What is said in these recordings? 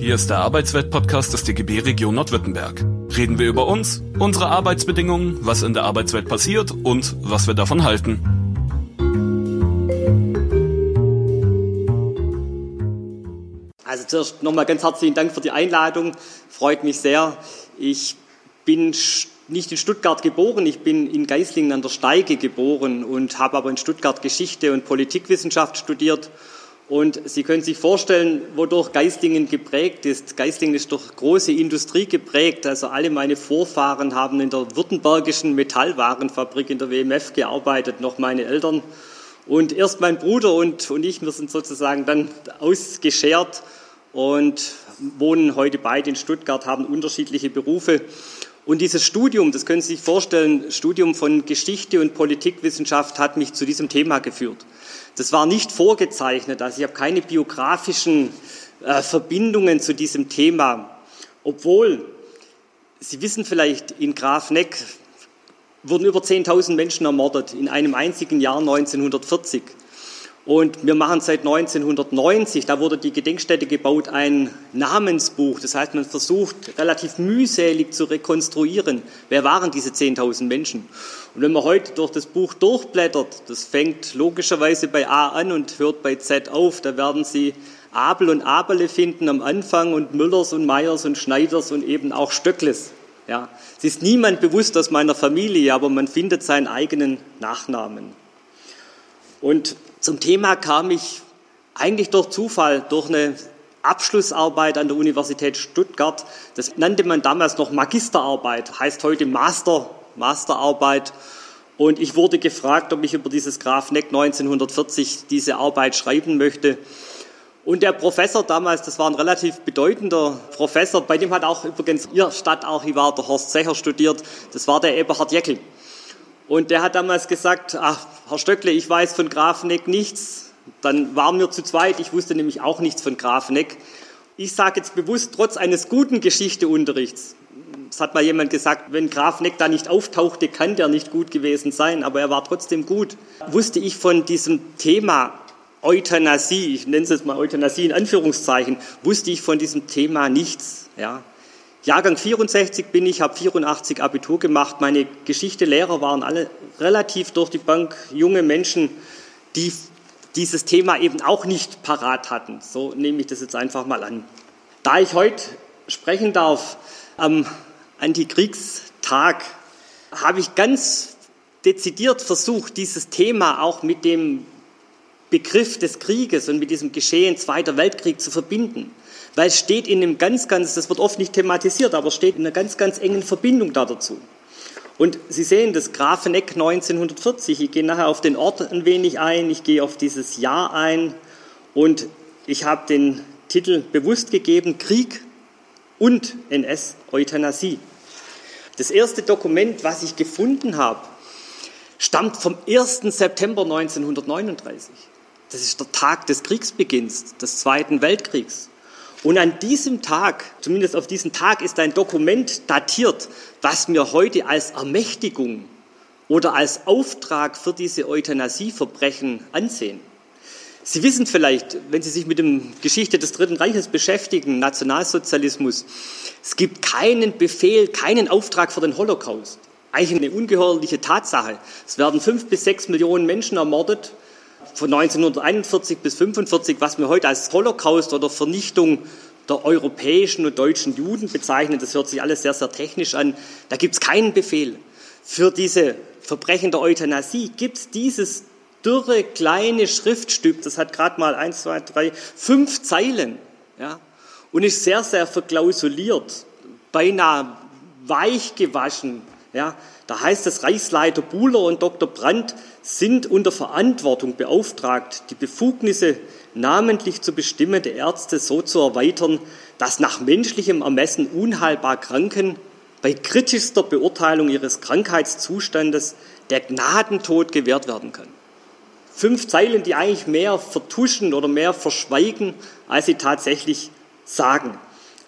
Hier ist der Arbeitswelt-Podcast des DGB Region Nordwürttemberg. Reden wir über uns, unsere Arbeitsbedingungen, was in der Arbeitswelt passiert und was wir davon halten. Also zuerst nochmal ganz herzlichen Dank für die Einladung. Freut mich sehr. Ich bin nicht in Stuttgart geboren, ich bin in Geislingen an der Steige geboren und habe aber in Stuttgart Geschichte und Politikwissenschaft studiert. Und Sie können sich vorstellen, wodurch Geislingen geprägt ist. Geislingen ist durch große Industrie geprägt. Also alle meine Vorfahren haben in der württembergischen Metallwarenfabrik in der WMF gearbeitet, noch meine Eltern. Und erst mein Bruder und, und ich, wir sind sozusagen dann ausgeschert und wohnen heute beide in Stuttgart, haben unterschiedliche Berufe. Und dieses Studium, das können Sie sich vorstellen, Studium von Geschichte und Politikwissenschaft hat mich zu diesem Thema geführt. Das war nicht vorgezeichnet, also ich habe keine biografischen äh, Verbindungen zu diesem Thema, obwohl Sie wissen vielleicht, in Grafneck wurden über 10.000 Menschen ermordet in einem einzigen Jahr 1940. Und wir machen seit 1990, da wurde die Gedenkstätte gebaut, ein Namensbuch. Das heißt, man versucht relativ mühselig zu rekonstruieren, wer waren diese 10.000 Menschen. Und wenn man heute durch das Buch durchblättert, das fängt logischerweise bei A an und hört bei Z auf, da werden Sie Abel und Abele finden am Anfang und Müllers und Meyers und Schneiders und eben auch Stöckles. Ja, es ist niemand bewusst aus meiner Familie, aber man findet seinen eigenen Nachnamen. Und zum Thema kam ich eigentlich durch Zufall, durch eine Abschlussarbeit an der Universität Stuttgart. Das nannte man damals noch Magisterarbeit, heißt heute Master, Masterarbeit. Und ich wurde gefragt, ob ich über dieses Graf Neck 1940 diese Arbeit schreiben möchte. Und der Professor damals, das war ein relativ bedeutender Professor, bei dem hat auch übrigens Ihr Stadtarchivar, der Horst Secher, studiert. Das war der Eberhard Jeckel. Und der hat damals gesagt, ach, Herr Stöckle, ich weiß von Grafeneck nichts. Dann waren wir zu zweit, ich wusste nämlich auch nichts von Grafeneck. Ich sage jetzt bewusst, trotz eines guten Geschichteunterrichts, es hat mal jemand gesagt, wenn Grafeneck da nicht auftauchte, kann der nicht gut gewesen sein, aber er war trotzdem gut, wusste ich von diesem Thema Euthanasie, ich nenne es jetzt mal Euthanasie in Anführungszeichen, wusste ich von diesem Thema nichts. Ja. Jahrgang 64 bin ich, habe 84 Abitur gemacht. Meine Geschichtelehrer waren alle relativ durch die Bank junge Menschen, die dieses Thema eben auch nicht parat hatten. So nehme ich das jetzt einfach mal an. Da ich heute sprechen darf am Antikriegstag, habe ich ganz dezidiert versucht, dieses Thema auch mit dem Begriff des Krieges und mit diesem Geschehen Zweiter Weltkrieg zu verbinden weil es steht in einem ganz, ganz, das wird oft nicht thematisiert, aber steht in einer ganz, ganz engen Verbindung da dazu. Und Sie sehen das Grafeneck 1940. Ich gehe nachher auf den Ort ein wenig ein, ich gehe auf dieses Jahr ein und ich habe den Titel bewusst gegeben, Krieg und NS, Euthanasie. Das erste Dokument, was ich gefunden habe, stammt vom 1. September 1939. Das ist der Tag des Kriegsbeginns, des Zweiten Weltkriegs. Und an diesem Tag, zumindest auf diesen Tag, ist ein Dokument datiert, was wir heute als Ermächtigung oder als Auftrag für diese Euthanasieverbrechen ansehen. Sie wissen vielleicht, wenn Sie sich mit der Geschichte des Dritten Reiches beschäftigen, Nationalsozialismus, es gibt keinen Befehl, keinen Auftrag für den Holocaust. Eigentlich eine ungeheuerliche Tatsache. Es werden fünf bis sechs Millionen Menschen ermordet von 1941 bis 1945, was wir heute als Holocaust oder Vernichtung der europäischen und deutschen Juden bezeichnen, das hört sich alles sehr, sehr technisch an, da gibt es keinen Befehl. Für diese Verbrechen der Euthanasie gibt es dieses dürre kleine Schriftstück, das hat gerade mal eins, zwei, drei, fünf Zeilen ja, und ist sehr, sehr verklausuliert, beinahe weich gewaschen. Ja. Da heißt es, Reichsleiter Buhler und Dr. Brandt sind unter Verantwortung beauftragt, die Befugnisse namentlich zu bestimmen der Ärzte so zu erweitern, dass nach menschlichem Ermessen unheilbar Kranken bei kritischster Beurteilung ihres Krankheitszustandes der Gnadentod gewährt werden kann. Fünf Zeilen, die eigentlich mehr vertuschen oder mehr verschweigen, als sie tatsächlich sagen.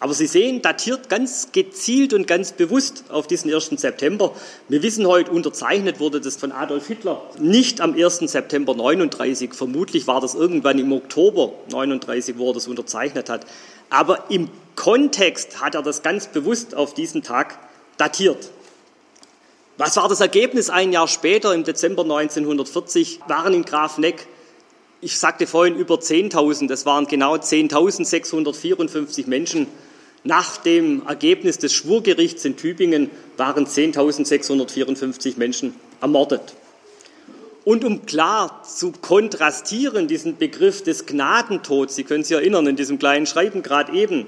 Aber Sie sehen, datiert ganz gezielt und ganz bewusst auf diesen 1. September. Wir wissen heute, unterzeichnet wurde das von Adolf Hitler nicht am 1. September 39. Vermutlich war das irgendwann im Oktober 39, wo er das unterzeichnet hat. Aber im Kontext hat er das ganz bewusst auf diesen Tag datiert. Was war das Ergebnis ein Jahr später, im Dezember 1940, waren in Grafneck ich sagte vorhin über 10.000, das waren genau 10.654 Menschen. Nach dem Ergebnis des Schwurgerichts in Tübingen waren 10.654 Menschen ermordet. Und um klar zu kontrastieren, diesen Begriff des Gnadentods, Sie können sich erinnern, in diesem kleinen Schreiben gerade eben,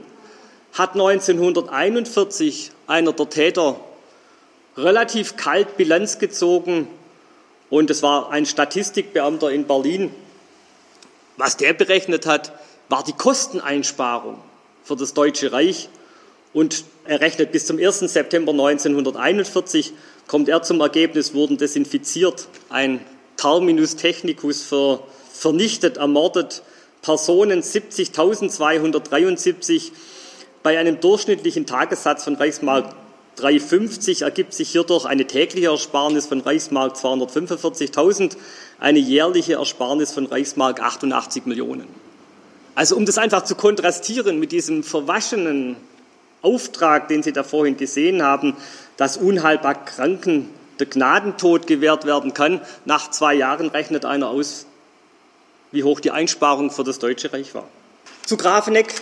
hat 1941 einer der Täter relativ kalt Bilanz gezogen. Und es war ein Statistikbeamter in Berlin, was der berechnet hat, war die Kosteneinsparung für das Deutsche Reich. Und er rechnet bis zum 1. September 1941, kommt er zum Ergebnis, wurden desinfiziert, ein Terminus technicus für vernichtet, ermordet, Personen 70.273 bei einem durchschnittlichen Tagessatz von Reichsmark 350 ergibt sich hierdurch eine tägliche Ersparnis von Reichsmark 245.000, eine jährliche Ersparnis von Reichsmark 88 Millionen. Also um das einfach zu kontrastieren mit diesem verwaschenen Auftrag, den Sie da vorhin gesehen haben, dass unheilbar Kranken der Gnadentod gewährt werden kann, nach zwei Jahren rechnet einer aus, wie hoch die Einsparung für das Deutsche Reich war. Zu Grafeneck,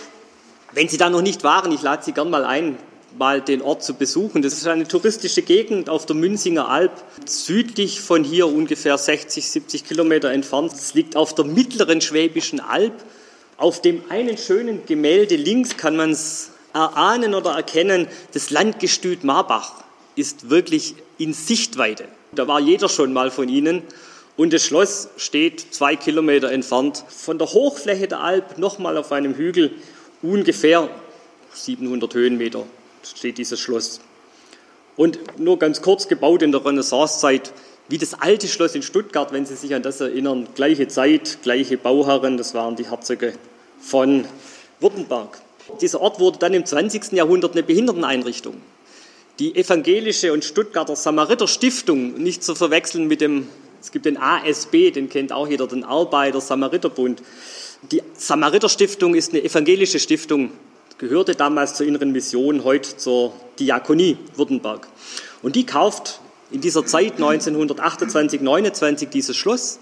wenn Sie da noch nicht waren, ich lade Sie gern mal ein, mal den Ort zu besuchen. Das ist eine touristische Gegend auf der Münzinger Alb, südlich von hier ungefähr 60, 70 Kilometer entfernt. Es liegt auf der mittleren Schwäbischen Alb. Auf dem einen schönen Gemälde links kann man es erahnen oder erkennen, das Landgestüt Marbach ist wirklich in Sichtweite. Da war jeder schon mal von Ihnen. Und das Schloss steht zwei Kilometer entfernt von der Hochfläche der Alb, nochmal auf einem Hügel, ungefähr 700 Höhenmeter steht dieses Schloss. Und nur ganz kurz gebaut in der Renaissancezeit, wie das alte Schloss in Stuttgart, wenn Sie sich an das erinnern, gleiche Zeit, gleiche Bauherren, das waren die Herzöge von Württemberg. Dieser Ort wurde dann im 20. Jahrhundert eine Behinderteneinrichtung. Die evangelische und Stuttgarter Samariter Stiftung, nicht zu verwechseln mit dem, es gibt den ASB, den kennt auch jeder, den Arbeiter Samariterbund. Die Samariter Stiftung ist eine evangelische Stiftung, gehörte damals zur inneren Mission, heute zur Diakonie Württemberg. Und die kauft in dieser Zeit 1928, 29 dieses Schloss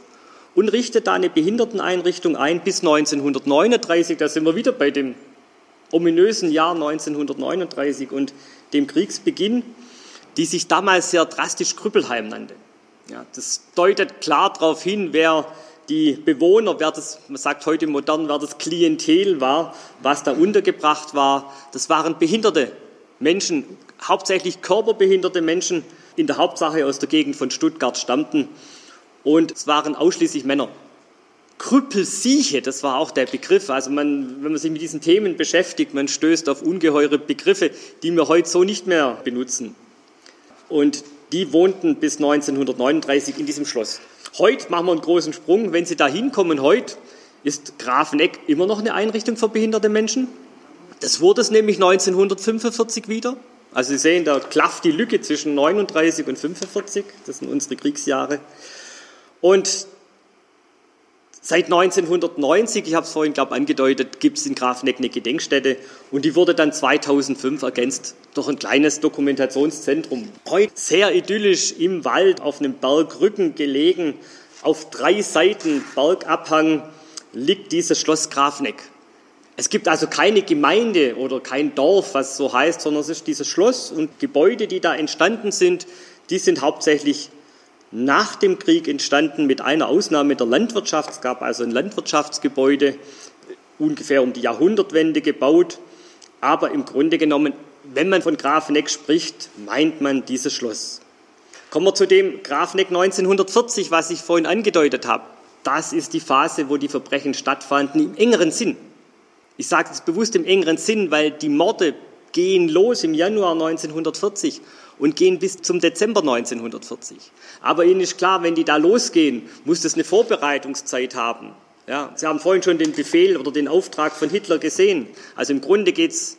und richtet da eine Behinderteneinrichtung ein bis 1939. Da sind wir wieder bei dem ominösen Jahr 1939 und dem Kriegsbeginn, die sich damals sehr drastisch Krüppelheim nannte. Ja, das deutet klar darauf hin, wer die Bewohner, wer das, man sagt heute modern, wer das Klientel war, was da untergebracht war, das waren behinderte Menschen, hauptsächlich körperbehinderte Menschen, in der Hauptsache aus der Gegend von Stuttgart stammten. Und es waren ausschließlich Männer. Krüppelsieche, das war auch der Begriff. Also man, wenn man sich mit diesen Themen beschäftigt, man stößt auf ungeheure Begriffe, die wir heute so nicht mehr benutzen. Und die wohnten bis 1939 in diesem Schloss. Heute machen wir einen großen Sprung. Wenn Sie da hinkommen, heute ist Grafeneck immer noch eine Einrichtung für behinderte Menschen. Das wurde es nämlich 1945 wieder. Also Sie sehen, da klafft die Lücke zwischen 39 und 45. Das sind unsere Kriegsjahre. Und Seit 1990, ich habe es vorhin, glaube angedeutet, gibt es in Grafeneck eine Gedenkstätte und die wurde dann 2005 ergänzt durch ein kleines Dokumentationszentrum. Heute sehr idyllisch im Wald auf einem Bergrücken gelegen, auf drei Seiten Bergabhang liegt dieses Schloss Grafeneck. Es gibt also keine Gemeinde oder kein Dorf, was so heißt, sondern es ist dieses Schloss und Gebäude, die da entstanden sind, die sind hauptsächlich nach dem Krieg entstanden, mit einer Ausnahme der Landwirtschaft. Es gab also ein Landwirtschaftsgebäude, ungefähr um die Jahrhundertwende gebaut. Aber im Grunde genommen, wenn man von Grafeneck spricht, meint man dieses Schloss. Kommen wir zu dem Grafeneck 1940, was ich vorhin angedeutet habe. Das ist die Phase, wo die Verbrechen stattfanden, im engeren Sinn. Ich sage es bewusst im engeren Sinn, weil die Morde gehen los im Januar 1940 und gehen bis zum Dezember 1940. Aber Ihnen ist klar, wenn die da losgehen, muss das eine Vorbereitungszeit haben. Ja, Sie haben vorhin schon den Befehl oder den Auftrag von Hitler gesehen. Also im Grunde geht es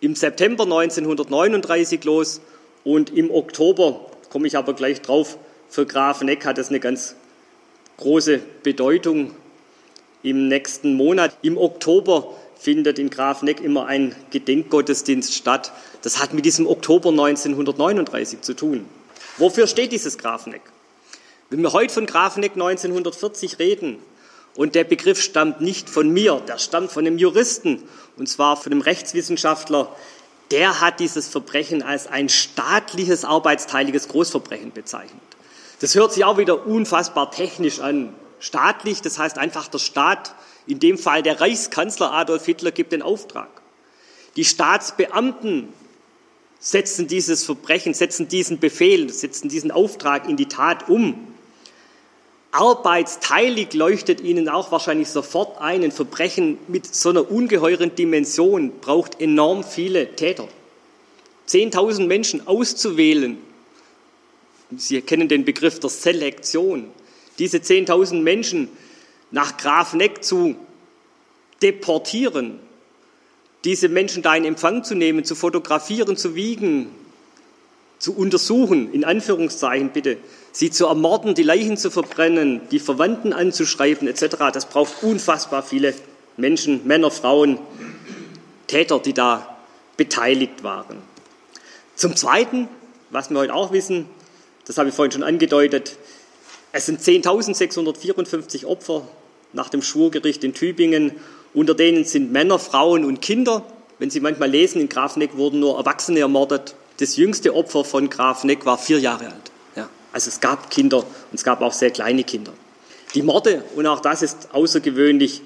im September 1939 los und im Oktober, komme ich aber gleich drauf, für Grafeneck hat es eine ganz große Bedeutung. Im nächsten Monat, im Oktober, findet in Grafeneck immer ein Gedenkgottesdienst statt. Das hat mit diesem Oktober 1939 zu tun. Wofür steht dieses Grafeneck? Wenn wir heute von Grafeneck 1940 reden, und der Begriff stammt nicht von mir, der stammt von einem Juristen, und zwar von einem Rechtswissenschaftler, der hat dieses Verbrechen als ein staatliches, arbeitsteiliges Großverbrechen bezeichnet. Das hört sich auch wieder unfassbar technisch an. Staatlich, das heißt einfach der Staat, in dem Fall der Reichskanzler Adolf Hitler, gibt den Auftrag. Die Staatsbeamten setzen dieses Verbrechen, setzen diesen Befehl, setzen diesen Auftrag in die Tat um. Arbeitsteilig leuchtet Ihnen auch wahrscheinlich sofort ein, ein Verbrechen mit so einer ungeheuren Dimension braucht enorm viele Täter. Zehntausend Menschen auszuwählen, Sie kennen den Begriff der Selektion, diese zehntausend Menschen nach Grafneck zu deportieren, diese Menschen da in Empfang zu nehmen, zu fotografieren, zu wiegen, zu untersuchen, in Anführungszeichen bitte, sie zu ermorden, die Leichen zu verbrennen, die Verwandten anzuschreiben etc. Das braucht unfassbar viele Menschen, Männer, Frauen, Täter, die da beteiligt waren. Zum Zweiten, was wir heute auch wissen, das habe ich vorhin schon angedeutet, es sind 10.654 Opfer nach dem Schwurgericht in Tübingen. Unter denen sind Männer, Frauen und Kinder. Wenn Sie manchmal lesen, in Grafneck wurden nur Erwachsene ermordet. Das jüngste Opfer von Grafneck war vier Jahre alt. Ja, also es gab Kinder und es gab auch sehr kleine Kinder. Die Morde, und auch das ist außergewöhnlich,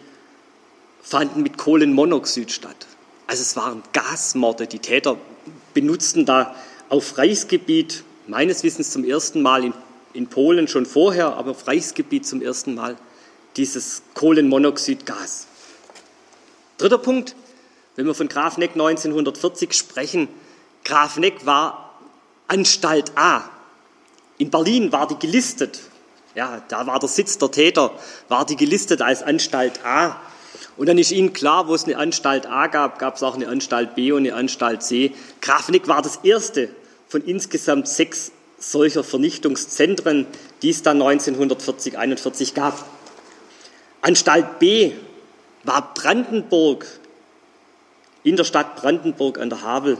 fanden mit Kohlenmonoxid statt. Also es waren Gasmorde. Die Täter benutzten da auf Reichsgebiet meines Wissens zum ersten Mal in, in Polen schon vorher, aber auf Reichsgebiet zum ersten Mal dieses Kohlenmonoxidgas. Dritter Punkt, wenn wir von Grafneck 1940 sprechen, Grafneck war Anstalt A. In Berlin war die gelistet, ja, da war der Sitz der Täter, war die gelistet als Anstalt A. Und dann ist Ihnen klar, wo es eine Anstalt A gab, gab es auch eine Anstalt B und eine Anstalt C. Grafneck war das erste von insgesamt sechs solcher Vernichtungszentren, die es dann 1940, 41 gab. Anstalt B war Brandenburg, in der Stadt Brandenburg an der Havel.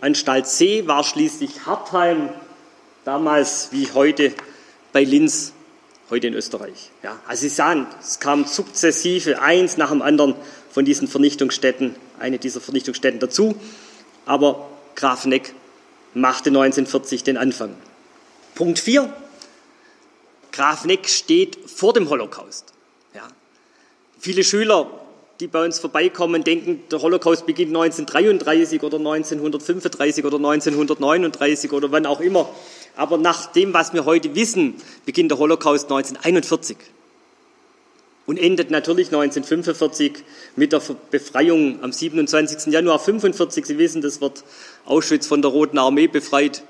Anstalt C war schließlich Hartheim, damals wie heute bei Linz, heute in Österreich. Ja, also Sie sahen, es kam sukzessive eins nach dem anderen von diesen Vernichtungsstätten, eine dieser Vernichtungsstätten dazu, aber Grafeneck machte 1940 den Anfang. Punkt 4. Grafeneck steht vor dem Holocaust. Ja. Viele Schüler die bei uns vorbeikommen, denken, der Holocaust beginnt 1933 oder 1935 oder 1939 oder wann auch immer. Aber nach dem, was wir heute wissen, beginnt der Holocaust 1941 und endet natürlich 1945 mit der Befreiung am 27. Januar 1945. Sie wissen, das wird Auschwitz von der Roten Armee befreit.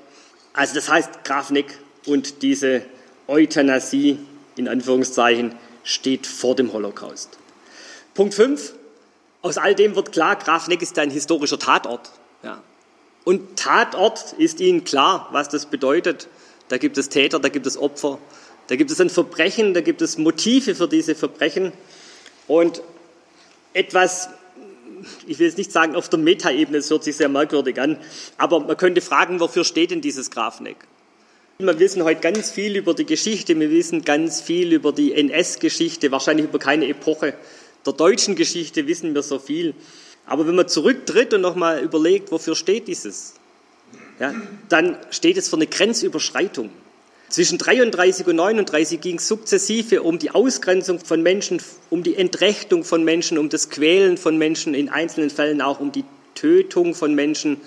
Also das heißt, Grafneck und diese Euthanasie in Anführungszeichen steht vor dem Holocaust. Punkt 5. Aus all dem wird klar, Grafneck ist ein historischer Tatort. Ja. Und Tatort ist Ihnen klar, was das bedeutet. Da gibt es Täter, da gibt es Opfer, da gibt es ein Verbrechen, da gibt es Motive für diese Verbrechen. Und etwas, ich will jetzt nicht sagen auf der Metaebene, es hört sich sehr merkwürdig an, aber man könnte fragen, wofür steht denn dieses Grafneck? Wir wissen heute ganz viel über die Geschichte, wir wissen ganz viel über die NS-Geschichte, wahrscheinlich über keine Epoche der deutschen Geschichte wissen wir so viel. Aber wenn man zurücktritt und nochmal überlegt, wofür steht dieses, ja, dann steht es für eine Grenzüberschreitung. Zwischen 33 und 39 ging es sukzessive um die Ausgrenzung von Menschen, um die Entrechtung von Menschen, um das Quälen von Menschen, in einzelnen Fällen auch um die Tötung von Menschen.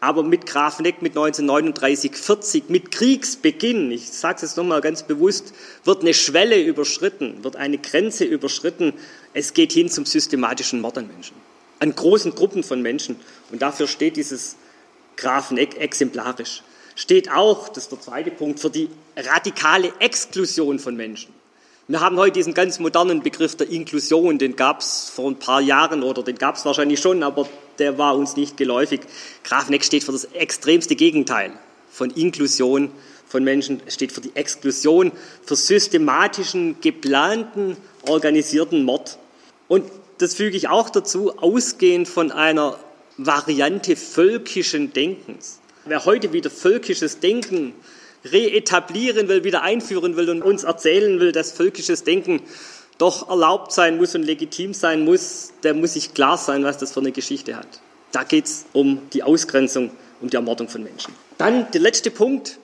Aber mit Grafeneck mit 1939, 40, mit Kriegsbeginn, ich sage es jetzt nochmal ganz bewusst, wird eine Schwelle überschritten, wird eine Grenze überschritten. Es geht hin zum systematischen Mord an Menschen, an großen Gruppen von Menschen. Und dafür steht dieses Grafeneck exemplarisch. Steht auch, das ist der zweite Punkt, für die radikale Exklusion von Menschen. Wir haben heute diesen ganz modernen Begriff der Inklusion, den gab es vor ein paar Jahren oder den gab es wahrscheinlich schon, aber der war uns nicht geläufig. Grafneck steht für das extremste Gegenteil von Inklusion von Menschen, steht für die Exklusion, für systematischen, geplanten, organisierten Mord. Und das füge ich auch dazu, ausgehend von einer Variante völkischen Denkens. Wer heute wieder völkisches Denken reetablieren will, wieder einführen will und uns erzählen will, dass völkisches Denken doch erlaubt sein muss und legitim sein muss, der muss sich klar sein, was das für eine Geschichte hat. Da geht es um die Ausgrenzung, um die Ermordung von Menschen. Dann der letzte Punkt.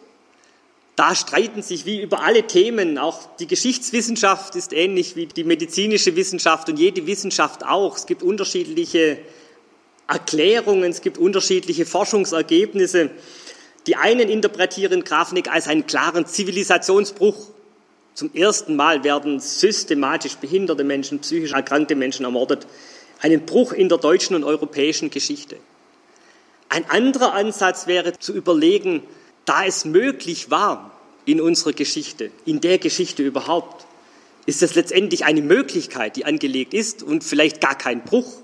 Da streiten sich wie über alle Themen, auch die Geschichtswissenschaft ist ähnlich wie die medizinische Wissenschaft und jede Wissenschaft auch. Es gibt unterschiedliche Erklärungen, es gibt unterschiedliche Forschungsergebnisse. Die einen interpretieren Grafnik als einen klaren Zivilisationsbruch. Zum ersten Mal werden systematisch behinderte Menschen, psychisch erkrankte Menschen ermordet. Einen Bruch in der deutschen und europäischen Geschichte. Ein anderer Ansatz wäre zu überlegen, da es möglich war in unserer Geschichte, in der Geschichte überhaupt, ist es letztendlich eine Möglichkeit, die angelegt ist und vielleicht gar kein Bruch,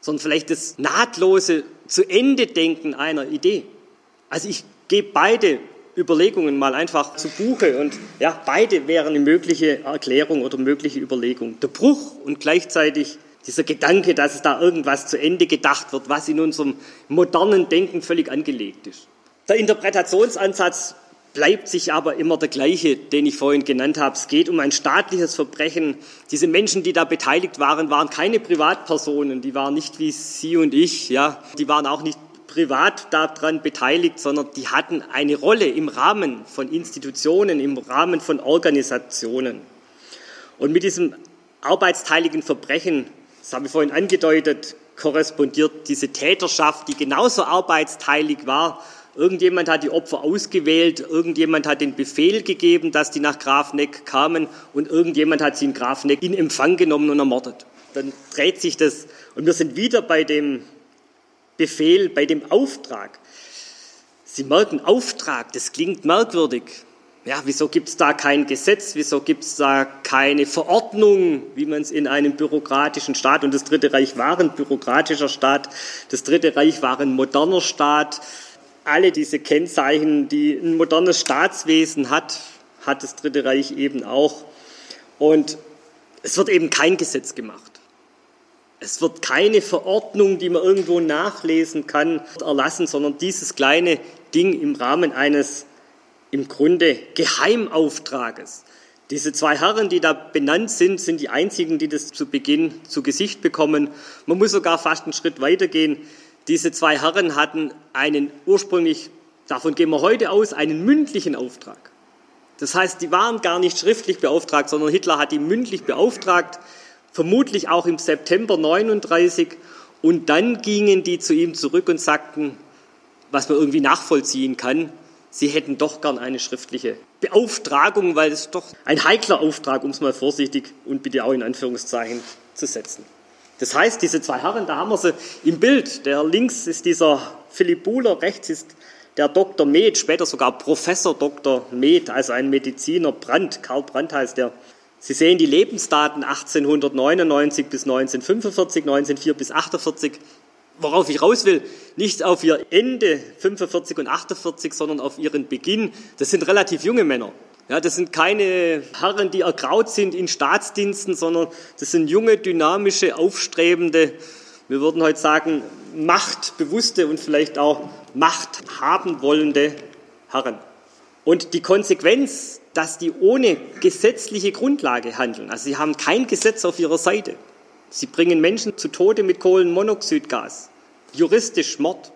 sondern vielleicht das nahtlose zu Ende denken einer Idee. Also ich gebe beide Überlegungen mal einfach zu Buche und ja, beide wären eine mögliche Erklärung oder mögliche Überlegung. Der Bruch und gleichzeitig dieser Gedanke, dass es da irgendwas zu Ende gedacht wird, was in unserem modernen Denken völlig angelegt ist. Der Interpretationsansatz bleibt sich aber immer der gleiche, den ich vorhin genannt habe. Es geht um ein staatliches Verbrechen. Diese Menschen, die da beteiligt waren, waren keine Privatpersonen. Die waren nicht wie Sie und ich, ja. Die waren auch nicht privat daran beteiligt, sondern die hatten eine Rolle im Rahmen von Institutionen, im Rahmen von Organisationen. Und mit diesem arbeitsteiligen Verbrechen, das habe ich vorhin angedeutet, korrespondiert diese Täterschaft, die genauso arbeitsteilig war. Irgendjemand hat die Opfer ausgewählt, irgendjemand hat den Befehl gegeben, dass die nach Grafneck kamen und irgendjemand hat sie in Grafneck in Empfang genommen und ermordet. Dann dreht sich das und wir sind wieder bei dem Befehl, bei dem Auftrag. Sie merken, Auftrag, das klingt merkwürdig. Ja, wieso gibt es da kein Gesetz? Wieso gibt es da keine Verordnung, wie man es in einem bürokratischen Staat, und das Dritte Reich war ein bürokratischer Staat, das Dritte Reich war ein moderner Staat. Alle diese Kennzeichen, die ein modernes Staatswesen hat, hat das Dritte Reich eben auch. Und es wird eben kein Gesetz gemacht. Es wird keine Verordnung, die man irgendwo nachlesen kann, erlassen, sondern dieses kleine Ding im Rahmen eines im Grunde Geheimauftrages. Diese zwei Herren, die da benannt sind, sind die einzigen, die das zu Beginn zu Gesicht bekommen. Man muss sogar fast einen Schritt weitergehen. Diese zwei Herren hatten einen ursprünglich, davon gehen wir heute aus, einen mündlichen Auftrag. Das heißt, die waren gar nicht schriftlich beauftragt, sondern Hitler hat die mündlich beauftragt, vermutlich auch im September 39. Und dann gingen die zu ihm zurück und sagten, was man irgendwie nachvollziehen kann, sie hätten doch gern eine schriftliche Beauftragung, weil es doch ein heikler Auftrag, um es mal vorsichtig und bitte auch in Anführungszeichen zu setzen. Das heißt, diese zwei Herren, da haben wir sie im Bild. Der links ist dieser Philipp Buhler, rechts ist der Dr. Med, später sogar Professor Dr. Med, also ein Mediziner, Brandt, Karl Brandt heißt der. Sie sehen die Lebensdaten 1899 bis 1945, 1904 bis 48. Worauf ich raus will, nicht auf ihr Ende 45 und 48, sondern auf ihren Beginn. Das sind relativ junge Männer. Ja, das sind keine Herren, die ergraut sind in Staatsdiensten, sondern das sind junge, dynamische, aufstrebende, wir würden heute sagen, machtbewusste und vielleicht auch Macht haben wollende Herren. Und die Konsequenz dass die ohne gesetzliche Grundlage handeln. Also sie haben kein Gesetz auf ihrer Seite. Sie bringen Menschen zu Tode mit Kohlenmonoxidgas. Juristisch Mord.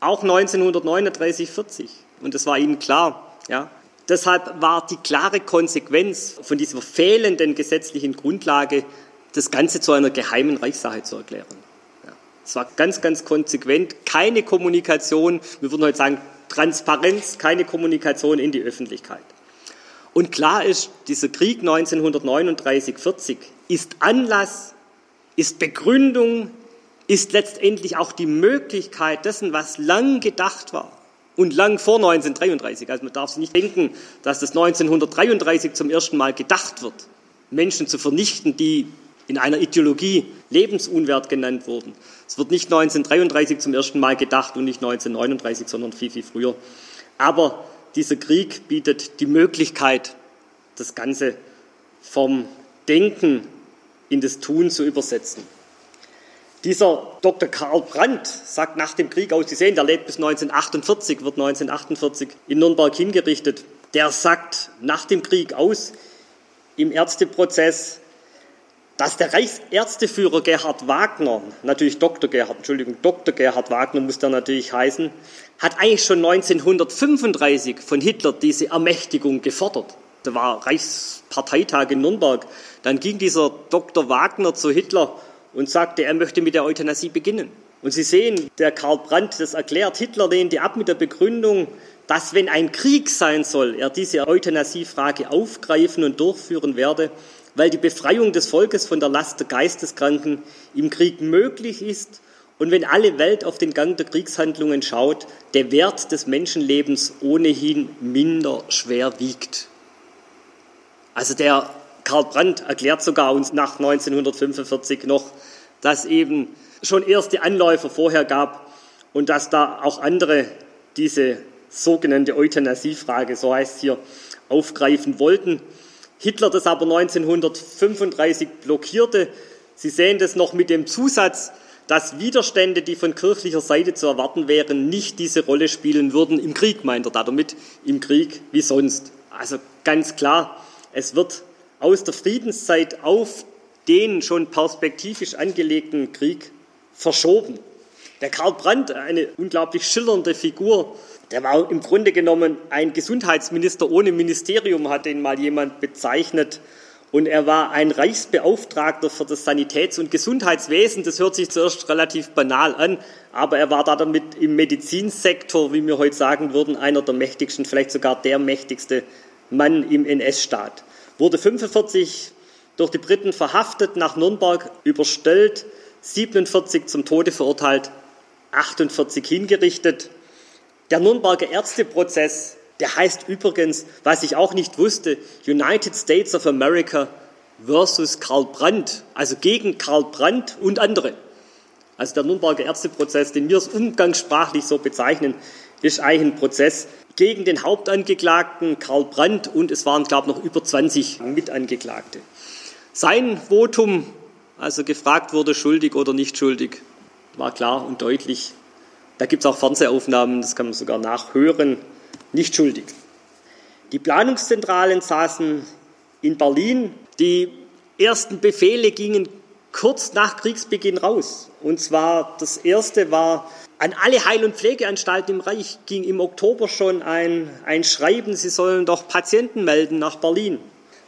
Auch 1939, 40. Und das war ihnen klar. Ja. Deshalb war die klare Konsequenz von dieser fehlenden gesetzlichen Grundlage, das Ganze zu einer geheimen Reichssache zu erklären. Ja. Es war ganz, ganz konsequent. Keine Kommunikation, wir würden heute sagen Transparenz, keine Kommunikation in die Öffentlichkeit. Und klar ist, dieser Krieg 1939-40 ist Anlass, ist Begründung, ist letztendlich auch die Möglichkeit dessen, was lang gedacht war, und lang vor 1933. Also man darf sich nicht denken, dass das 1933 zum ersten Mal gedacht wird, Menschen zu vernichten, die in einer Ideologie lebensunwert genannt wurden. Es wird nicht 1933 zum ersten Mal gedacht und nicht 1939, sondern viel, viel früher. Aber dieser Krieg bietet die Möglichkeit, das Ganze vom Denken in das Tun zu übersetzen. Dieser Dr. Karl Brandt sagt nach dem Krieg aus, Sie sehen, der lebt bis 1948, wird 1948 in Nürnberg hingerichtet. Der sagt nach dem Krieg aus im Ärzteprozess, dass der Reichsärzteführer Gerhard Wagner, natürlich Dr. Gerhard, Entschuldigung, Dr. Gerhard Wagner muss da natürlich heißen, hat eigentlich schon 1935 von Hitler diese Ermächtigung gefordert. Da war Reichsparteitag in Nürnberg. Dann ging dieser Dr. Wagner zu Hitler und sagte, er möchte mit der Euthanasie beginnen. Und Sie sehen, der Karl Brandt das erklärt, Hitler lehnte ab mit der Begründung, dass wenn ein Krieg sein soll, er diese Euthanasiefrage aufgreifen und durchführen werde, weil die Befreiung des Volkes von der Last der Geisteskranken im Krieg möglich ist und wenn alle Welt auf den Gang der Kriegshandlungen schaut, der Wert des Menschenlebens ohnehin minder schwer wiegt. Also der Karl Brandt erklärt sogar uns nach 1945 noch, dass eben schon erste Anläufe vorher gab und dass da auch andere diese sogenannte Euthanasiefrage, so heißt es hier, aufgreifen wollten. Hitler das aber 1935 blockierte. Sie sehen das noch mit dem Zusatz, dass Widerstände, die von kirchlicher Seite zu erwarten wären, nicht diese Rolle spielen würden im Krieg, meint er damit, im Krieg wie sonst. Also ganz klar, es wird aus der Friedenszeit auf den schon perspektivisch angelegten Krieg verschoben. Der Karl Brandt, eine unglaublich schillernde Figur, der war im Grunde genommen ein Gesundheitsminister ohne Ministerium, hat den mal jemand bezeichnet. Und er war ein Reichsbeauftragter für das Sanitäts- und Gesundheitswesen. Das hört sich zuerst relativ banal an, aber er war da damit im Medizinsektor, wie wir heute sagen würden, einer der mächtigsten, vielleicht sogar der mächtigste Mann im NS-Staat wurde 45 durch die Briten verhaftet, nach Nürnberg überstellt, 47 zum Tode verurteilt, 48 hingerichtet. Der Nürnberger Ärzteprozess, der heißt übrigens, was ich auch nicht wusste, United States of America versus Karl Brandt, also gegen Karl Brandt und andere. Also der Nürnberger Ärzteprozess, den wir es umgangssprachlich so bezeichnen, ist eigentlich ein Prozess gegen den Hauptangeklagten Karl Brandt und es waren, glaube ich, noch über 20 Mitangeklagte. Sein Votum, also gefragt wurde, schuldig oder nicht schuldig, war klar und deutlich. Da gibt es auch Fernsehaufnahmen, das kann man sogar nachhören, nicht schuldig. Die Planungszentralen saßen in Berlin. Die ersten Befehle gingen kurz nach Kriegsbeginn raus. Und zwar das erste war an alle Heil- und Pflegeanstalten im Reich ging im Oktober schon ein, ein Schreiben, sie sollen doch Patienten melden nach Berlin.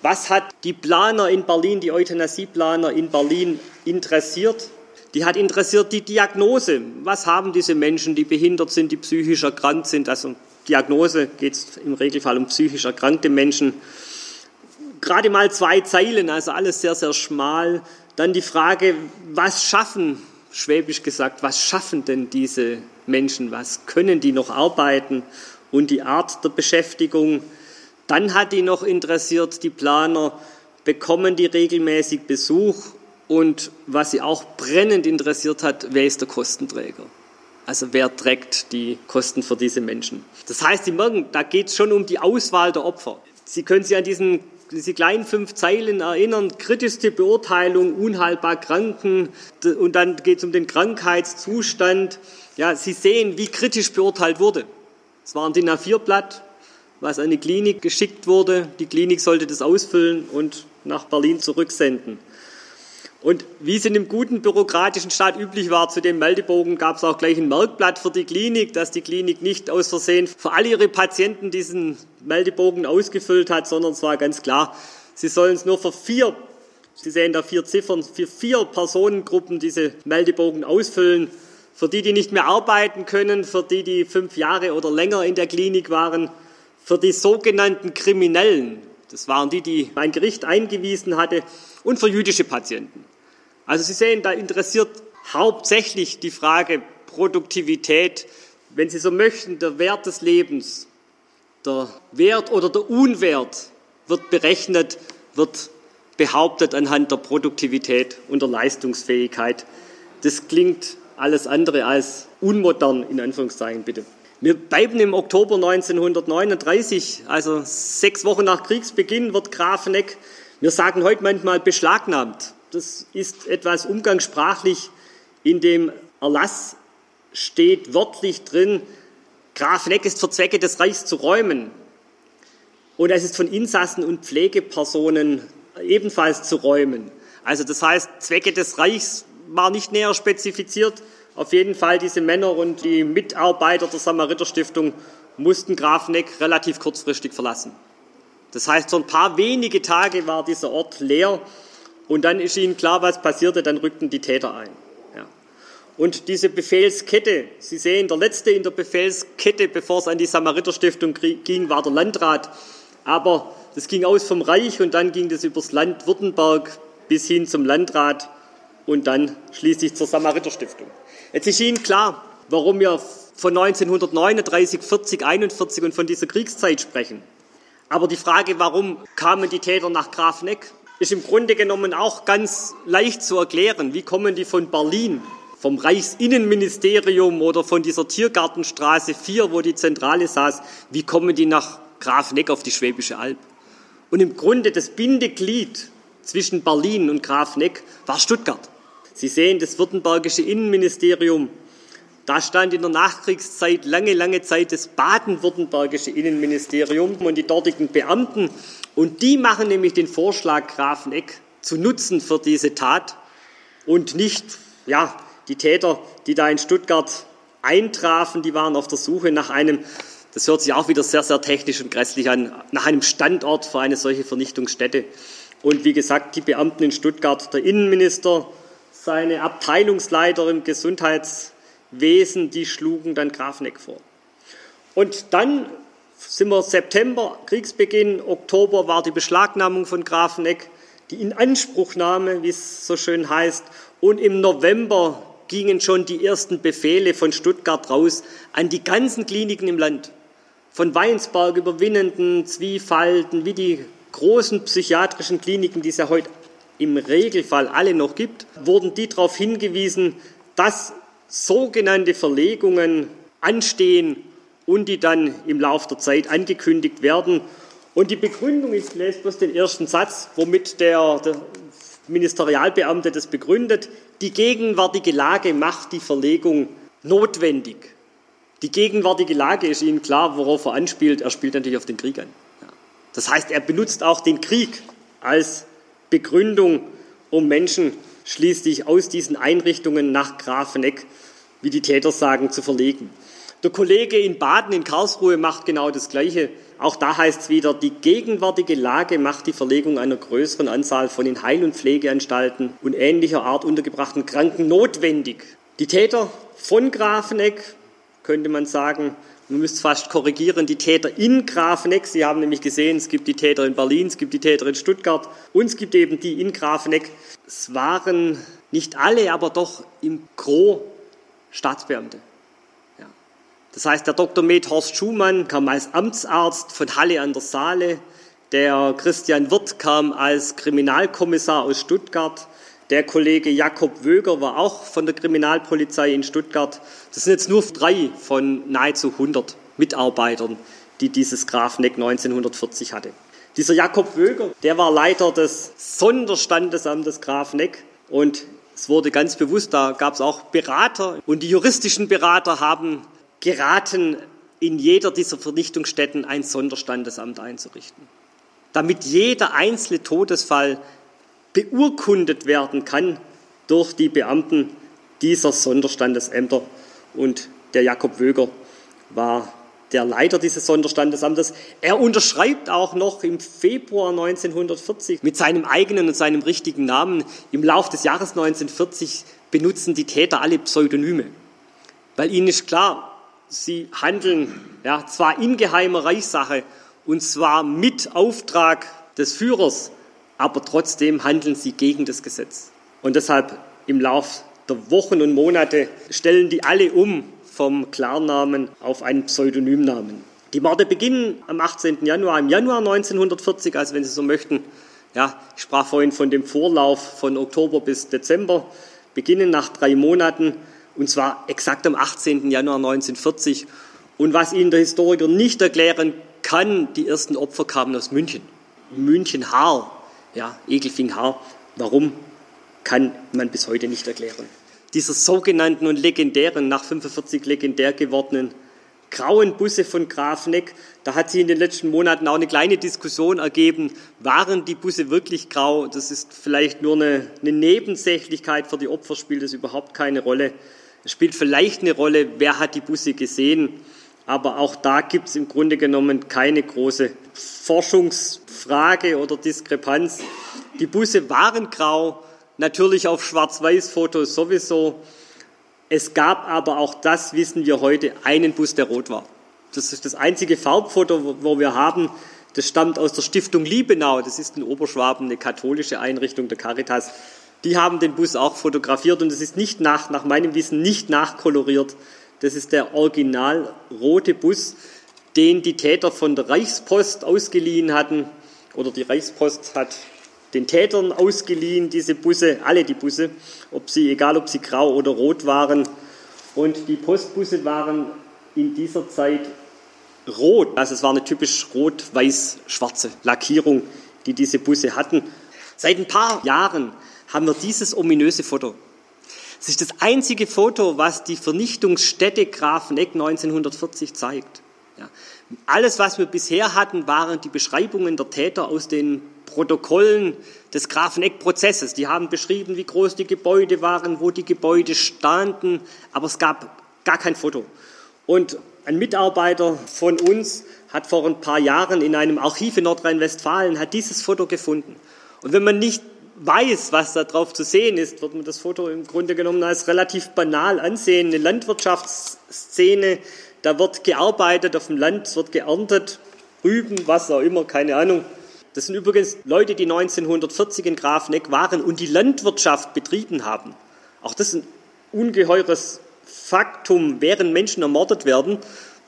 Was hat die Planer in Berlin, die Euthanasieplaner in Berlin interessiert? Die hat interessiert die Diagnose. Was haben diese Menschen, die behindert sind, die psychisch erkrankt sind? Also Diagnose geht es im Regelfall um psychisch erkrankte Menschen. Gerade mal zwei Zeilen, also alles sehr, sehr schmal. Dann die Frage, was schaffen schwäbisch gesagt, was schaffen denn diese Menschen, was können die noch arbeiten und die Art der Beschäftigung. Dann hat die noch interessiert, die Planer, bekommen die regelmäßig Besuch und was sie auch brennend interessiert hat, wer ist der Kostenträger? Also wer trägt die Kosten für diese Menschen? Das heißt, Sie merken, da geht es schon um die Auswahl der Opfer. Sie können sich an diesen diese kleinen fünf Zeilen erinnern, kritischste Beurteilung, unheilbar Kranken und dann geht es um den Krankheitszustand. Ja, Sie sehen, wie kritisch beurteilt wurde. Es war ein DIN A4-Blatt, was an die Klinik geschickt wurde. Die Klinik sollte das ausfüllen und nach Berlin zurücksenden. Und wie es in dem guten bürokratischen Staat üblich war, zu dem Meldebogen gab es auch gleich ein Merkblatt für die Klinik, dass die Klinik nicht aus Versehen für alle ihre Patienten diesen Meldebogen ausgefüllt hat, sondern es war ganz klar, sie sollen es nur für vier, Sie sehen da vier Ziffern, für vier Personengruppen diese Meldebogen ausfüllen. Für die, die nicht mehr arbeiten können, für die, die fünf Jahre oder länger in der Klinik waren, für die sogenannten Kriminellen, das waren die, die ein Gericht eingewiesen hatte, und für jüdische Patienten. Also Sie sehen, da interessiert hauptsächlich die Frage Produktivität, wenn Sie so möchten, der Wert des Lebens, der Wert oder der Unwert wird berechnet, wird behauptet anhand der Produktivität und der Leistungsfähigkeit. Das klingt alles andere als unmodern, in Anführungszeichen bitte. Wir bleiben im Oktober 1939, also sechs Wochen nach Kriegsbeginn, wird Grafeneck, wir sagen heute manchmal beschlagnahmt. Das ist etwas umgangssprachlich. In dem Erlass steht wörtlich drin, Grafeneck ist für Zwecke des Reichs zu räumen. Und es ist von Insassen und Pflegepersonen ebenfalls zu räumen. Also das heißt, Zwecke des Reichs war nicht näher spezifiziert. Auf jeden Fall diese Männer und die Mitarbeiter der Samariterstiftung mussten Grafneck relativ kurzfristig verlassen. Das heißt, so ein paar wenige Tage war dieser Ort leer und dann ist ihnen klar, was passierte, dann rückten die Täter ein. Ja. Und diese Befehlskette, Sie sehen, der letzte in der Befehlskette, bevor es an die Samariterstiftung ging, war der Landrat. Aber das ging aus vom Reich und dann ging das übers Land Württemberg bis hin zum Landrat und dann schließlich zur Samariterstiftung. Jetzt ist Ihnen klar, warum wir von 1939, 40, 41 und von dieser Kriegszeit sprechen. Aber die Frage, warum kamen die Täter nach Grafneck, ist im Grunde genommen auch ganz leicht zu erklären. Wie kommen die von Berlin, vom Reichsinnenministerium oder von dieser Tiergartenstraße 4, wo die Zentrale saß, wie kommen die nach Grafneck auf die Schwäbische Alb? Und im Grunde das Bindeglied zwischen Berlin und Grafneck war Stuttgart. Sie sehen das württembergische Innenministerium. Da stand in der Nachkriegszeit lange, lange Zeit das baden-württembergische Innenministerium und die dortigen Beamten. Und die machen nämlich den Vorschlag, Grafeneck zu nutzen für diese Tat und nicht, ja, die Täter, die da in Stuttgart eintrafen, die waren auf der Suche nach einem das hört sich auch wieder sehr, sehr technisch und grässlich an, nach einem Standort für eine solche Vernichtungsstätte. Und wie gesagt, die Beamten in Stuttgart, der Innenminister, seine Abteilungsleiter im Gesundheitswesen, die schlugen dann Grafneck vor. Und dann sind wir September, Kriegsbeginn, Oktober war die Beschlagnahmung von Grafeneck, die Inanspruchnahme, wie es so schön heißt, und im November gingen schon die ersten Befehle von Stuttgart raus an die ganzen Kliniken im Land. Von Weinsberg über Winnenden, Zwiefalten, wie die großen psychiatrischen Kliniken, die es ja heute im Regelfall alle noch gibt, wurden die darauf hingewiesen, dass sogenannte Verlegungen anstehen und die dann im Laufe der Zeit angekündigt werden. Und die Begründung ist, lese bloß den ersten Satz, womit der, der Ministerialbeamte das begründet, die gegenwärtige Lage macht die Verlegung notwendig. Die gegenwärtige Lage ist Ihnen klar, worauf er anspielt. Er spielt natürlich auf den Krieg an. Das heißt, er benutzt auch den Krieg als Begründung, um Menschen schließlich aus diesen Einrichtungen nach Grafeneck, wie die Täter sagen, zu verlegen. Der Kollege in Baden, in Karlsruhe, macht genau das Gleiche. Auch da heißt es wieder, die gegenwärtige Lage macht die Verlegung einer größeren Anzahl von in Heil- und Pflegeanstalten und ähnlicher Art untergebrachten Kranken notwendig. Die Täter von Grafeneck könnte man sagen, man müsste fast korrigieren, die Täter in Grafeneck. Sie haben nämlich gesehen, es gibt die Täter in Berlin, es gibt die Täter in Stuttgart und es gibt eben die in Grafeneck. Es waren nicht alle, aber doch im Gro Staatsbeamte. Das heißt, der Dr. Med Horst Schumann kam als Amtsarzt von Halle an der Saale, der Christian Wirth kam als Kriminalkommissar aus Stuttgart, der Kollege Jakob Wöger war auch von der Kriminalpolizei in Stuttgart. Das sind jetzt nur drei von nahezu 100 Mitarbeitern, die dieses Grafneck 1940 hatte. Dieser Jakob Wöger, der war Leiter des Sonderstandesamtes Grafneck und es wurde ganz bewusst, da gab es auch Berater und die juristischen Berater haben geraten, in jeder dieser Vernichtungsstätten ein Sonderstandesamt einzurichten, damit jeder einzelne Todesfall beurkundet werden kann durch die Beamten dieser Sonderstandesämter. Und der Jakob Wöger war der Leiter dieses Sonderstandesamtes. Er unterschreibt auch noch im Februar 1940 mit seinem eigenen und seinem richtigen Namen. Im Lauf des Jahres 1940 benutzen die Täter alle Pseudonyme, weil ihnen ist klar, sie handeln ja, zwar in geheimer Reichssache und zwar mit Auftrag des Führers, aber trotzdem handeln sie gegen das Gesetz. Und deshalb im Lauf der Wochen und Monate stellen die alle um vom Klarnamen auf einen Pseudonymnamen. Die Morde beginnen am 18. Januar, im Januar 1940, also wenn Sie so möchten, ja, ich sprach vorhin von dem Vorlauf von Oktober bis Dezember, beginnen nach drei Monaten und zwar exakt am 18. Januar 1940. Und was Ihnen der Historiker nicht erklären kann, die ersten Opfer kamen aus München. München Haar, ja, Egelfing Haar. Warum, kann man bis heute nicht erklären. Dieser sogenannten und legendären, nach 45 legendär gewordenen grauen Busse von Grafneck, da hat sich in den letzten Monaten auch eine kleine Diskussion ergeben, waren die Busse wirklich grau? Das ist vielleicht nur eine, eine Nebensächlichkeit, für die Opfer spielt es überhaupt keine Rolle. Es spielt vielleicht eine Rolle, wer hat die Busse gesehen, aber auch da gibt es im Grunde genommen keine große Forschungsfrage oder Diskrepanz. Die Busse waren grau, natürlich auf Schwarz-Weiß-Fotos sowieso. Es gab aber auch, das wissen wir heute, einen Bus, der rot war. Das ist das einzige Farbfoto, wo wir haben. Das stammt aus der Stiftung Liebenau. Das ist in Oberschwaben eine katholische Einrichtung der Caritas. Die haben den Bus auch fotografiert und es ist nicht nach, nach meinem Wissen nicht nachkoloriert. Das ist der original rote Bus, den die Täter von der Reichspost ausgeliehen hatten. Oder die Reichspost hat den Tätern ausgeliehen, diese Busse, alle die Busse, ob sie, egal ob sie grau oder rot waren. Und die Postbusse waren in dieser Zeit rot. Also es war eine typisch rot-weiß-schwarze Lackierung, die diese Busse hatten. Seit ein paar Jahren haben wir dieses ominöse Foto. Es ist das einzige Foto, was die Vernichtungsstätte Grafeneck 1940 zeigt. Ja. Alles, was wir bisher hatten, waren die Beschreibungen der Täter aus den Protokollen des Grafeneck-Prozesses. Die haben beschrieben, wie groß die Gebäude waren, wo die Gebäude standen, aber es gab gar kein Foto. Und ein Mitarbeiter von uns hat vor ein paar Jahren in einem Archiv in Nordrhein-Westfalen dieses Foto gefunden. Und wenn man nicht weiß, was da drauf zu sehen ist, wird man das Foto im Grunde genommen als relativ banal ansehen. Eine Landwirtschaftsszene, da wird gearbeitet auf dem Land, es wird geerntet, Rüben, was auch immer, keine Ahnung. Das sind übrigens Leute, die 1940 in Grafneck waren und die Landwirtschaft betrieben haben. Auch das ist ein ungeheures Faktum. Während Menschen ermordet werden,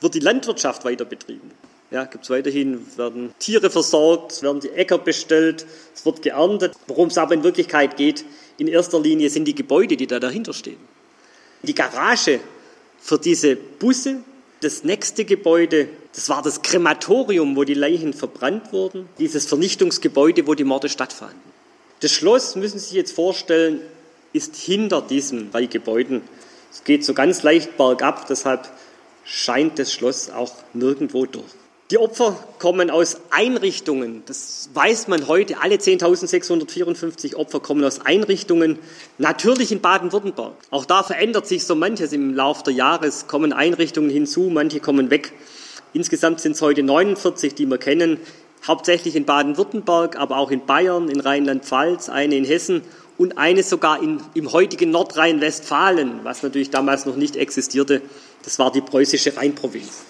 wird die Landwirtschaft weiter betrieben. Ja, gibt es weiterhin, werden Tiere versorgt, werden die Äcker bestellt, es wird geerntet. Worum es aber in Wirklichkeit geht, in erster Linie sind die Gebäude, die da dahinter stehen. Die Garage für diese Busse das nächste Gebäude, das war das Krematorium, wo die Leichen verbrannt wurden, dieses Vernichtungsgebäude, wo die Morde stattfanden. Das Schloss, müssen Sie sich jetzt vorstellen, ist hinter diesen drei Gebäuden. Es geht so ganz leicht bergab, deshalb scheint das Schloss auch nirgendwo durch. Die Opfer kommen aus Einrichtungen, das weiß man heute, alle 10.654 Opfer kommen aus Einrichtungen, natürlich in Baden-Württemberg. Auch da verändert sich so manches im Laufe der Jahre, es kommen Einrichtungen hinzu, manche kommen weg. Insgesamt sind es heute 49, die wir kennen, hauptsächlich in Baden-Württemberg, aber auch in Bayern, in Rheinland-Pfalz, eine in Hessen und eine sogar in, im heutigen Nordrhein-Westfalen, was natürlich damals noch nicht existierte. Das war die preußische Rheinprovinz.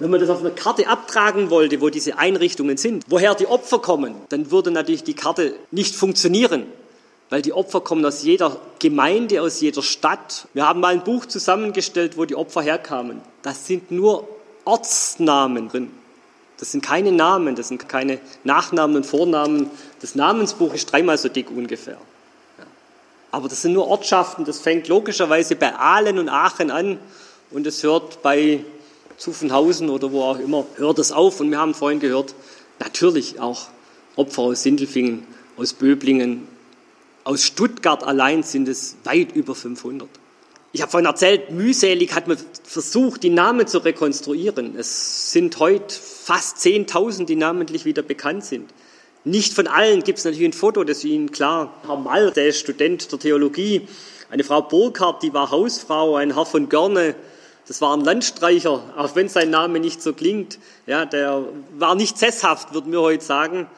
Wenn man das auf einer Karte abtragen wollte, wo diese Einrichtungen sind, woher die Opfer kommen, dann würde natürlich die Karte nicht funktionieren, weil die Opfer kommen aus jeder Gemeinde, aus jeder Stadt. Wir haben mal ein Buch zusammengestellt, wo die Opfer herkamen. Das sind nur Ortsnamen drin. Das sind keine Namen, das sind keine Nachnamen und Vornamen. Das Namensbuch ist dreimal so dick ungefähr. Aber das sind nur Ortschaften, das fängt logischerweise bei Aalen und Aachen an und es hört bei Zuffenhausen oder wo auch immer, hört es auf. Und wir haben vorhin gehört, natürlich auch Opfer aus Sindelfingen, aus Böblingen, aus Stuttgart allein sind es weit über 500. Ich habe vorhin erzählt, mühselig hat man versucht, die Namen zu rekonstruieren. Es sind heute fast 10.000, die namentlich wieder bekannt sind. Nicht von allen gibt es natürlich ein Foto, das ist Ihnen klar. Herr Mall, der ist Student der Theologie. Eine Frau Burkhardt, die war Hausfrau. Ein Herr von Görne, das war ein Landstreicher, auch wenn sein Name nicht so klingt. Ja, der war nicht sesshaft, würden wir heute sagen.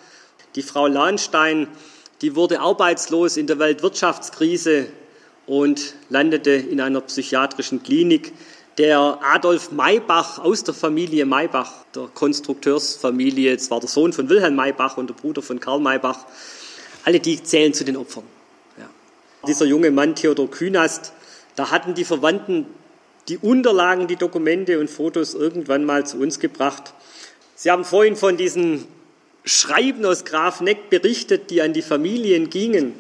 Die Frau Lahnstein, die wurde arbeitslos in der Weltwirtschaftskrise und landete in einer psychiatrischen Klinik. Der Adolf Maybach aus der Familie Maybach, der Konstrukteursfamilie, das war der Sohn von Wilhelm Maybach und der Bruder von Karl Maybach, alle die zählen zu den Opfern. Ja. Dieser junge Mann Theodor Künast, da hatten die Verwandten die Unterlagen, die Dokumente und Fotos irgendwann mal zu uns gebracht. Sie haben vorhin von diesen Schreiben aus Grafneck berichtet, die an die Familien gingen.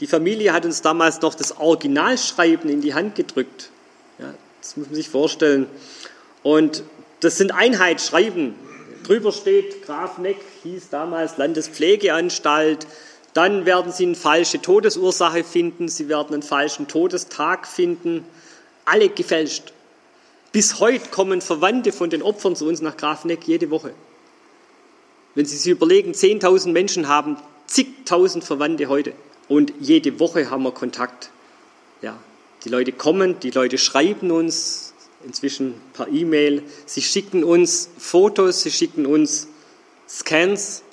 Die Familie hat uns damals noch das Originalschreiben in die Hand gedrückt. Ja, das muss man sich vorstellen. Und das sind Einheitsschreiben. Drüber steht, Grafneck hieß damals Landespflegeanstalt. Dann werden Sie eine falsche Todesursache finden. Sie werden einen falschen Todestag finden. Alle gefälscht. Bis heute kommen Verwandte von den Opfern zu uns nach Grafneck jede Woche. Wenn Sie sich überlegen, 10.000 Menschen haben zigtausend Verwandte heute. Und jede Woche haben wir Kontakt. Ja, die Leute kommen, die Leute schreiben uns, inzwischen per E-Mail. Sie schicken uns Fotos, sie schicken uns Scans,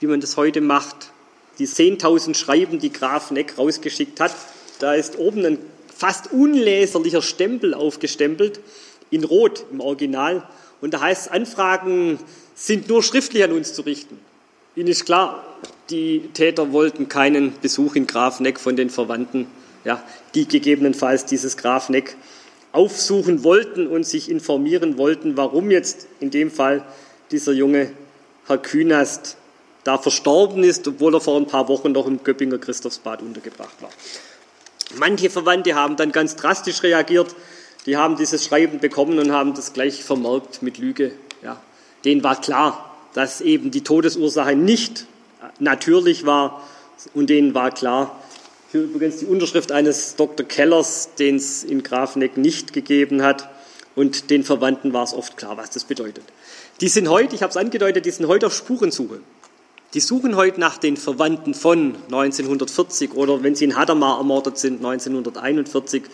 wie man das heute macht. Die 10.000 Schreiben, die Graf rausgeschickt hat, da ist oben ein fast unleserlicher Stempel aufgestempelt, in Rot im Original. Und da heißt es, Anfragen sind nur schriftlich an uns zu richten. Ihnen ist klar, die Täter wollten keinen Besuch in Grafneck von den Verwandten, ja, die gegebenenfalls dieses Grafneck aufsuchen wollten und sich informieren wollten, warum jetzt in dem Fall dieser junge Herr Künast da verstorben ist, obwohl er vor ein paar Wochen noch im Göppinger Christophsbad untergebracht war. Manche Verwandte haben dann ganz drastisch reagiert. Die haben dieses Schreiben bekommen und haben das gleich vermerkt mit Lüge. Ja, denen war klar, dass eben die Todesursache nicht natürlich war und denen war klar, hier übrigens die Unterschrift eines Dr. Kellers, den es in Grafneck nicht gegeben hat und den Verwandten war es oft klar, was das bedeutet. Die sind heute, ich habe es angedeutet, die sind heute auf Spurensuche. Die suchen heute nach den Verwandten von 1940 oder wenn sie in Hadamar ermordet sind, 1941.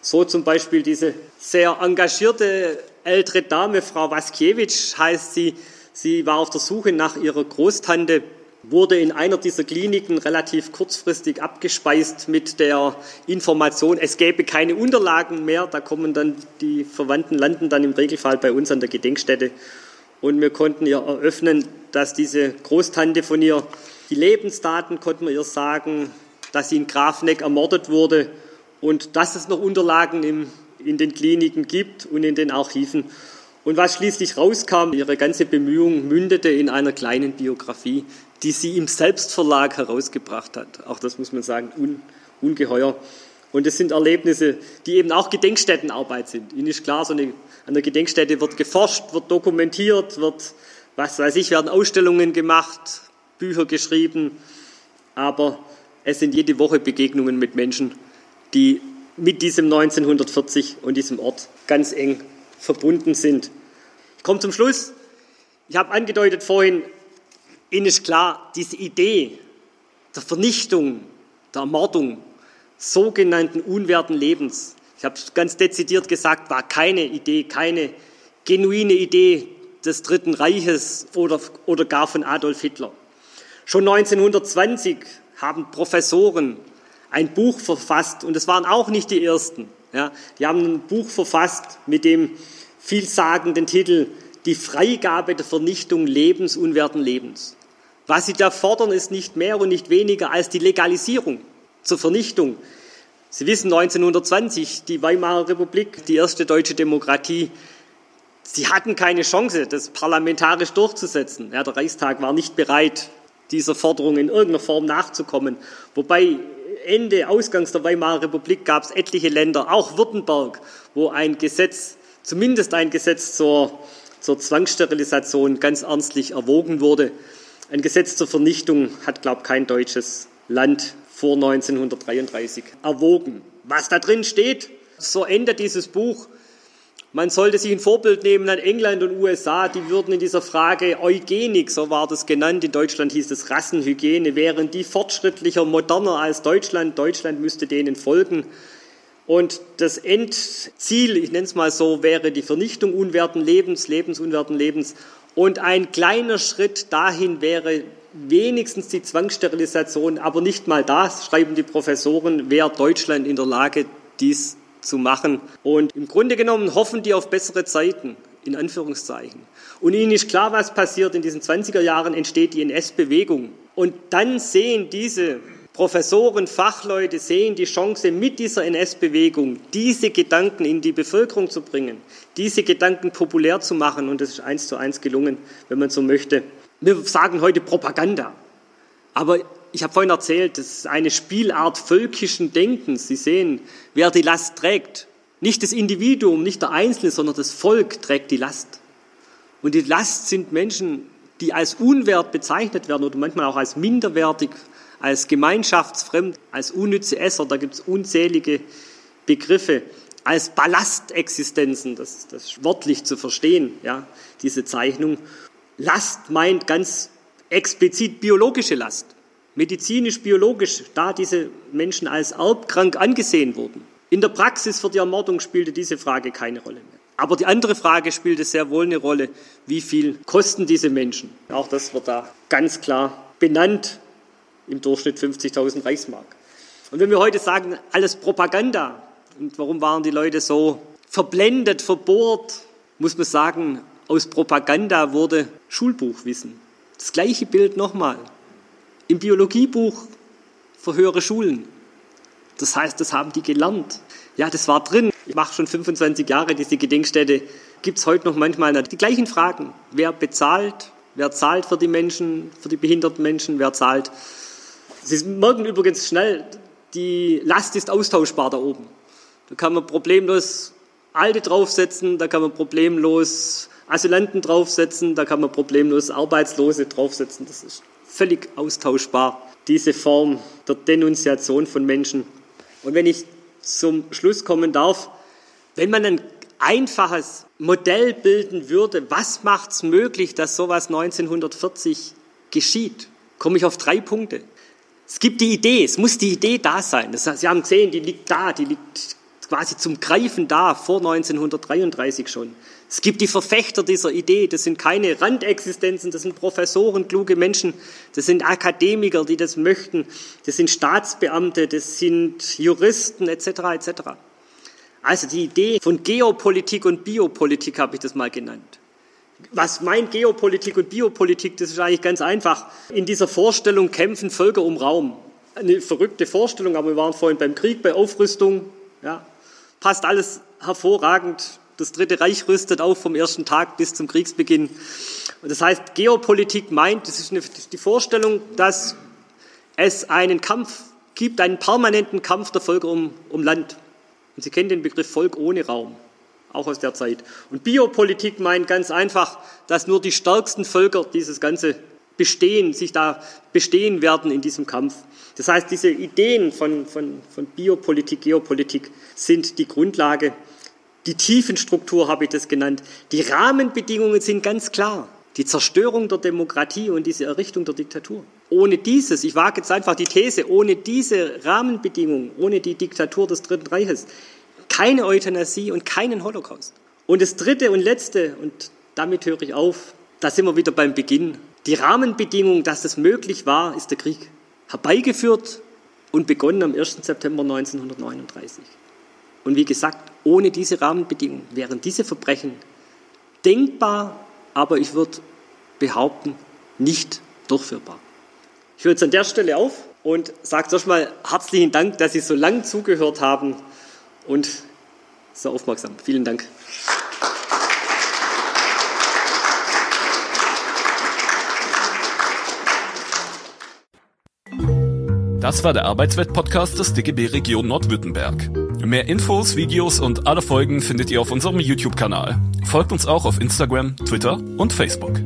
So zum Beispiel diese sehr engagierte ältere Dame, Frau Waskiewicz heißt sie, sie war auf der Suche nach ihrer Großtante, wurde in einer dieser Kliniken relativ kurzfristig abgespeist mit der Information, es gäbe keine Unterlagen mehr. Da kommen dann die Verwandten, landen dann im Regelfall bei uns an der Gedenkstätte. Und wir konnten ihr eröffnen, dass diese Großtante von ihr, die Lebensdaten konnten wir ihr sagen, dass sie in Grafneck ermordet wurde und dass es noch Unterlagen im in den Kliniken gibt und in den Archiven. Und was schließlich rauskam, ihre ganze Bemühung mündete in einer kleinen Biografie, die sie im Selbstverlag herausgebracht hat. Auch das muss man sagen, un, ungeheuer. Und es sind Erlebnisse, die eben auch Gedenkstättenarbeit sind. Ihnen ist klar, so eine, an der Gedenkstätte wird geforscht, wird dokumentiert, wird, was weiß ich, werden Ausstellungen gemacht, Bücher geschrieben. Aber es sind jede Woche Begegnungen mit Menschen, die mit diesem 1940 und diesem Ort ganz eng verbunden sind. Ich komme zum Schluss. Ich habe angedeutet vorhin, Ihnen ist klar, diese Idee der Vernichtung, der Ermordung sogenannten unwerten Lebens, ich habe ganz dezidiert gesagt, war keine Idee, keine genuine Idee des Dritten Reiches oder, oder gar von Adolf Hitler. Schon 1920 haben Professoren ein Buch verfasst und es waren auch nicht die ersten. Ja, die haben ein Buch verfasst mit dem vielsagenden Titel Die Freigabe der Vernichtung lebensunwerten Lebens. Was sie da fordern, ist nicht mehr und nicht weniger als die Legalisierung zur Vernichtung. Sie wissen, 1920, die Weimarer Republik, die erste deutsche Demokratie, sie hatten keine Chance, das parlamentarisch durchzusetzen. Ja, der Reichstag war nicht bereit, dieser Forderung in irgendeiner Form nachzukommen. Wobei Ende, Ausgangs der Weimarer Republik gab es etliche Länder, auch Württemberg, wo ein Gesetz, zumindest ein Gesetz zur, zur Zwangssterilisation ganz ernstlich erwogen wurde. Ein Gesetz zur Vernichtung hat, glaube ich, kein deutsches Land vor 1933 erwogen. Was da drin steht, so endet dieses Buch man sollte sich ein Vorbild nehmen an England und USA, die würden in dieser Frage Eugenik, so war das genannt, in Deutschland hieß es Rassenhygiene, wären die fortschrittlicher, moderner als Deutschland. Deutschland müsste denen folgen. Und das Endziel, ich nenne es mal so, wäre die Vernichtung unwerten Lebens, lebensunwerten Lebens. Und ein kleiner Schritt dahin wäre wenigstens die Zwangssterilisation, aber nicht mal das, schreiben die Professoren, wäre Deutschland in der Lage, dies zu machen. Und im Grunde genommen hoffen die auf bessere Zeiten, in Anführungszeichen. Und ihnen ist klar, was passiert. In diesen 20er Jahren entsteht die NS-Bewegung. Und dann sehen diese Professoren, Fachleute sehen die Chance, mit dieser NS-Bewegung diese Gedanken in die Bevölkerung zu bringen, diese Gedanken populär zu machen. Und das ist eins zu eins gelungen, wenn man so möchte. Wir sagen heute Propaganda. Aber ich habe vorhin erzählt, das ist eine Spielart völkischen Denkens. Sie sehen, wer die Last trägt. Nicht das Individuum, nicht der Einzelne, sondern das Volk trägt die Last. Und die Last sind Menschen, die als unwert bezeichnet werden oder manchmal auch als minderwertig, als gemeinschaftsfremd, als unnütze Esser. Da gibt es unzählige Begriffe. Als Ballastexistenzen, das, das ist wörtlich zu verstehen, ja, diese Zeichnung. Last meint ganz explizit biologische Last medizinisch-biologisch, da diese Menschen als erbkrank angesehen wurden. In der Praxis für die Ermordung spielte diese Frage keine Rolle mehr. Aber die andere Frage spielte sehr wohl eine Rolle, wie viel kosten diese Menschen? Auch das wird da ganz klar benannt, im Durchschnitt 50.000 Reichsmark. Und wenn wir heute sagen, alles Propaganda, und warum waren die Leute so verblendet, verbohrt, muss man sagen, aus Propaganda wurde Schulbuchwissen. Das gleiche Bild nochmal im Biologiebuch für höhere Schulen. Das heißt, das haben die gelernt. Ja, das war drin. Ich mache schon 25 Jahre diese Gedenkstätte. Gibt es heute noch manchmal die gleichen Fragen. Wer bezahlt? Wer zahlt für die Menschen, für die behinderten Menschen? Wer zahlt? Sie merken übrigens schnell, die Last ist austauschbar da oben. Da kann man problemlos Alte draufsetzen, da kann man problemlos Asylanten draufsetzen, da kann man problemlos Arbeitslose draufsetzen. Das ist völlig austauschbar, diese Form der Denunziation von Menschen. Und wenn ich zum Schluss kommen darf, wenn man ein einfaches Modell bilden würde, was macht es möglich, dass sowas 1940 geschieht, komme ich auf drei Punkte. Es gibt die Idee, es muss die Idee da sein. Das Sie haben gesehen, die liegt da, die liegt quasi zum Greifen da, vor 1933 schon. Es gibt die Verfechter dieser Idee, das sind keine Randexistenzen, das sind Professoren, kluge Menschen, das sind Akademiker, die das möchten, das sind Staatsbeamte, das sind Juristen etc. etc. Also die Idee von Geopolitik und Biopolitik habe ich das mal genannt. Was meint Geopolitik und Biopolitik? Das ist eigentlich ganz einfach. In dieser Vorstellung kämpfen Völker um Raum. Eine verrückte Vorstellung, aber wir waren vorhin beim Krieg, bei Aufrüstung. Ja, passt alles hervorragend das Dritte Reich rüstet auf vom ersten Tag bis zum Kriegsbeginn. Und das heißt, Geopolitik meint, das ist, eine, das ist die Vorstellung, dass es einen Kampf gibt, einen permanenten Kampf der Völker um, um Land. Und Sie kennen den Begriff Volk ohne Raum, auch aus der Zeit. Und Biopolitik meint ganz einfach, dass nur die stärksten Völker dieses ganze Bestehen, sich da bestehen werden in diesem Kampf. Das heißt, diese Ideen von, von, von Biopolitik, Geopolitik sind die Grundlage die Tiefenstruktur habe ich das genannt. Die Rahmenbedingungen sind ganz klar. Die Zerstörung der Demokratie und diese Errichtung der Diktatur. Ohne dieses, ich wage jetzt einfach die These, ohne diese Rahmenbedingungen, ohne die Diktatur des Dritten Reiches, keine Euthanasie und keinen Holocaust. Und das Dritte und Letzte, und damit höre ich auf, da sind wir wieder beim Beginn. Die Rahmenbedingung, dass das möglich war, ist der Krieg. Herbeigeführt und begonnen am 1. September 1939. Und wie gesagt, ohne diese Rahmenbedingungen wären diese Verbrechen denkbar, aber ich würde behaupten, nicht durchführbar. Ich höre jetzt an der Stelle auf und sage erstmal herzlichen Dank, dass Sie so lang zugehört haben und so aufmerksam. Vielen Dank. Das war der Arbeitswelt-Podcast des DGB Region Nordwürttemberg. Mehr Infos, Videos und alle Folgen findet ihr auf unserem YouTube-Kanal. Folgt uns auch auf Instagram, Twitter und Facebook.